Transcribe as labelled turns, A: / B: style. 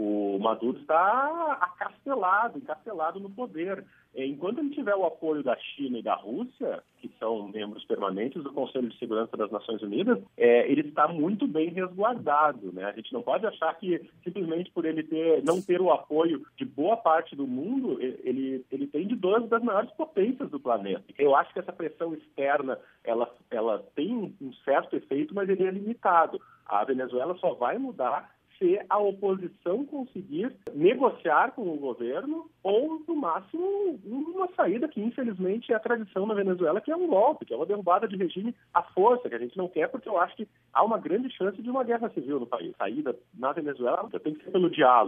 A: O Maduro está acastelado, encastelado no poder. Enquanto ele tiver o apoio da China e da Rússia, que são membros permanentes do Conselho de Segurança das Nações Unidas, é, ele está muito bem resguardado. Né? A gente não pode achar que simplesmente por ele ter, não ter o apoio de boa parte do mundo, ele, ele tem de duas das maiores potências do planeta. Eu acho que essa pressão externa ela, ela tem um certo efeito, mas ele é limitado. A Venezuela só vai mudar se a oposição conseguir negociar com o governo ou, no máximo, uma saída que, infelizmente, é a tradição na Venezuela, que é um golpe, que é uma derrubada de regime à força, que a gente não quer, porque eu acho que há uma grande chance de uma guerra civil no país. A saída na Venezuela tem que ser pelo diálogo.